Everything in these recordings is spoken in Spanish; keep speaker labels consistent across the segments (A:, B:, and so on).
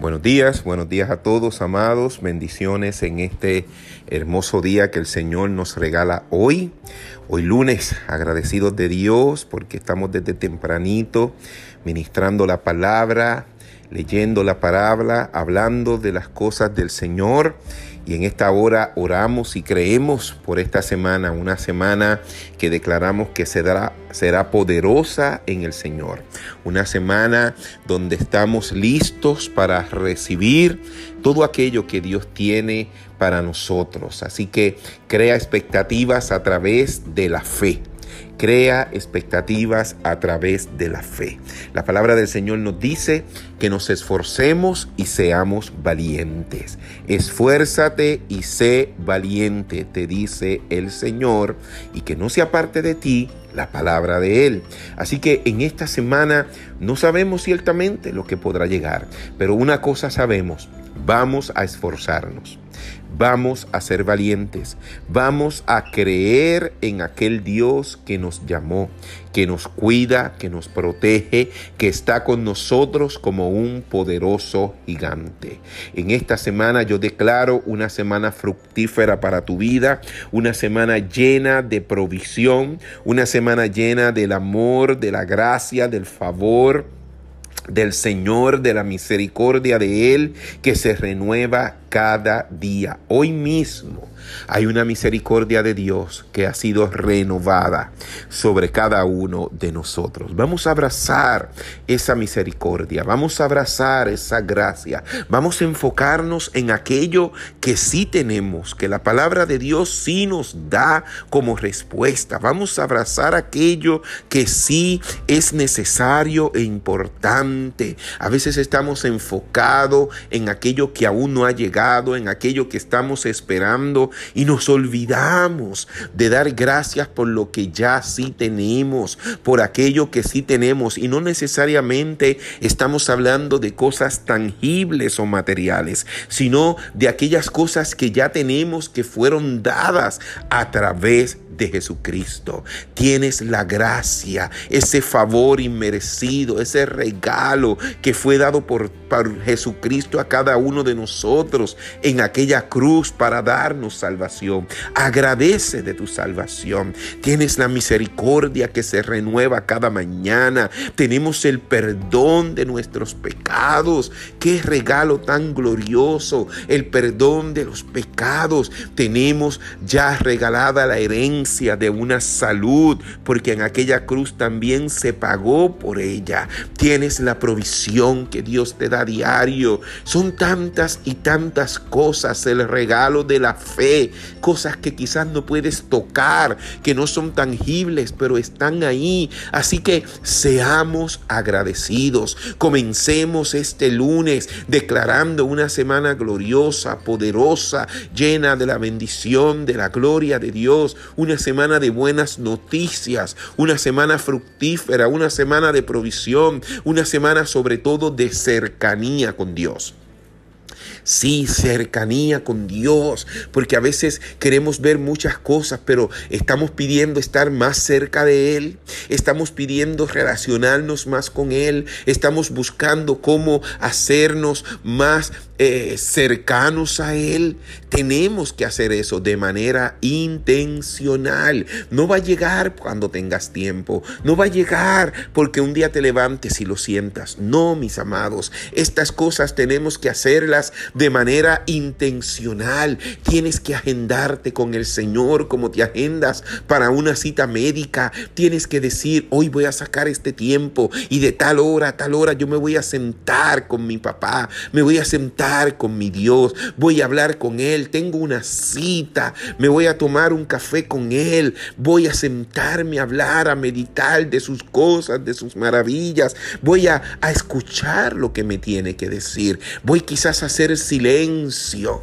A: Buenos días, buenos días a todos, amados. Bendiciones en este hermoso día que el Señor nos regala hoy. Hoy lunes, agradecidos de Dios porque estamos desde tempranito ministrando la palabra, leyendo la palabra, hablando de las cosas del Señor. Y en esta hora oramos y creemos por esta semana, una semana que declaramos que será, será poderosa en el Señor. Una semana donde estamos listos para recibir todo aquello que Dios tiene para nosotros. Así que crea expectativas a través de la fe. Crea expectativas a través de la fe. La palabra del Señor nos dice que nos esforcemos y seamos valientes. Esfuérzate y sé valiente, te dice el Señor, y que no se aparte de ti la palabra de Él. Así que en esta semana no sabemos ciertamente lo que podrá llegar, pero una cosa sabemos, vamos a esforzarnos. Vamos a ser valientes, vamos a creer en aquel Dios que nos llamó, que nos cuida, que nos protege, que está con nosotros como un poderoso gigante. En esta semana yo declaro una semana fructífera para tu vida, una semana llena de provisión, una semana llena del amor, de la gracia, del favor del Señor, de la misericordia de Él, que se renueva cada día. Hoy mismo hay una misericordia de Dios que ha sido renovada sobre cada uno de nosotros. Vamos a abrazar esa misericordia, vamos a abrazar esa gracia, vamos a enfocarnos en aquello que sí tenemos, que la palabra de Dios sí nos da como respuesta. Vamos a abrazar aquello que sí es necesario e importante. A veces estamos enfocados en aquello que aún no ha llegado, en aquello que estamos esperando y nos olvidamos de dar gracias por lo que ya sí tenemos, por aquello que sí tenemos. Y no necesariamente estamos hablando de cosas tangibles o materiales, sino de aquellas cosas que ya tenemos que fueron dadas a través de Jesucristo. Tienes la gracia, ese favor inmerecido, ese regalo que fue dado por, por Jesucristo a cada uno de nosotros en aquella cruz para darnos salvación. Agradece de tu salvación. Tienes la misericordia que se renueva cada mañana. Tenemos el perdón de nuestros pecados. Qué regalo tan glorioso. El perdón de los pecados. Tenemos ya regalada la herencia de una salud, porque en aquella cruz también se pagó por ella. Tienes la provisión que Dios te da diario. Son tantas y tantas cosas, el regalo de la fe, cosas que quizás no puedes tocar, que no son tangibles, pero están ahí. Así que seamos agradecidos. Comencemos este lunes declarando una semana gloriosa, poderosa, llena de la bendición, de la gloria de Dios. Semana de buenas noticias, una semana fructífera, una semana de provisión, una semana sobre todo de cercanía con Dios. Sí, cercanía con Dios, porque a veces queremos ver muchas cosas, pero estamos pidiendo estar más cerca de Él, estamos pidiendo relacionarnos más con Él, estamos buscando cómo hacernos más eh, cercanos a Él. Tenemos que hacer eso de manera intencional. No va a llegar cuando tengas tiempo, no va a llegar porque un día te levantes y lo sientas. No, mis amados, estas cosas tenemos que hacerlas de manera intencional. Tienes que agendarte con el Señor como te agendas para una cita médica. Tienes que decir, hoy voy a sacar este tiempo y de tal hora a tal hora yo me voy a sentar con mi papá, me voy a sentar con mi Dios, voy a hablar con Él, tengo una cita, me voy a tomar un café con Él, voy a sentarme a hablar, a meditar de sus cosas, de sus maravillas, voy a, a escuchar lo que me tiene que decir, voy quizás a hacer silencio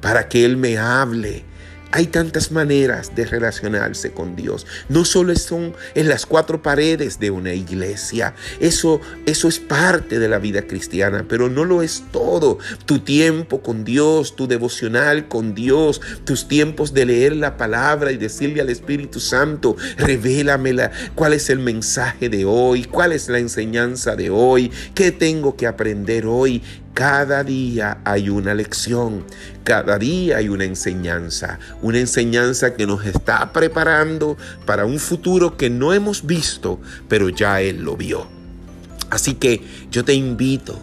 A: para que Él me hable hay tantas maneras de relacionarse con Dios. No solo son en las cuatro paredes de una iglesia. Eso, eso es parte de la vida cristiana, pero no lo es todo. Tu tiempo con Dios, tu devocional con Dios, tus tiempos de leer la palabra y decirle al Espíritu Santo, revélamela, cuál es el mensaje de hoy, cuál es la enseñanza de hoy, qué tengo que aprender hoy Cada día hay una lección, cada día hay una enseñanza, una enseñanza que nos está preparando para un futuro que no hemos visto, pero ya Él lo vio. Así que yo te invito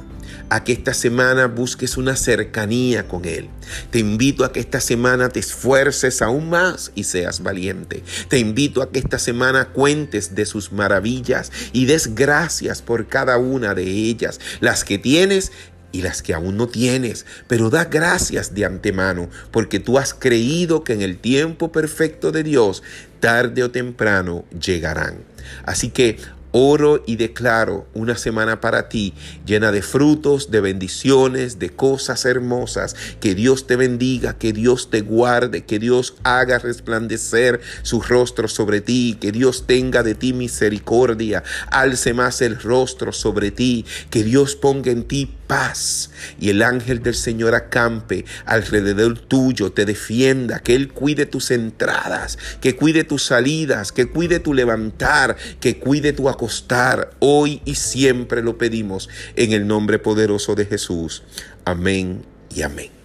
A: a que esta semana busques una cercanía con Él. Te invito a que esta semana te esfuerces aún más y seas valiente. Te invito a que esta semana cuentes de sus maravillas y des gracias por cada una de ellas, las que tienes y las que aún no tienes, pero da gracias de antemano, porque tú has creído que en el tiempo perfecto de Dios, tarde o temprano, llegarán. Así que Oro y declaro una semana para ti llena de frutos, de bendiciones, de cosas hermosas. Que Dios te bendiga, que Dios te guarde, que Dios haga resplandecer su rostro sobre ti, que Dios tenga de ti misericordia, alce más el rostro sobre ti, que Dios ponga en ti paz y el ángel del Señor acampe alrededor tuyo, te defienda, que Él cuide tus entradas, que cuide tus salidas, que cuide tu levantar, que cuide tu acostar. Hoy y siempre lo pedimos en el nombre poderoso de Jesús. Amén y amén.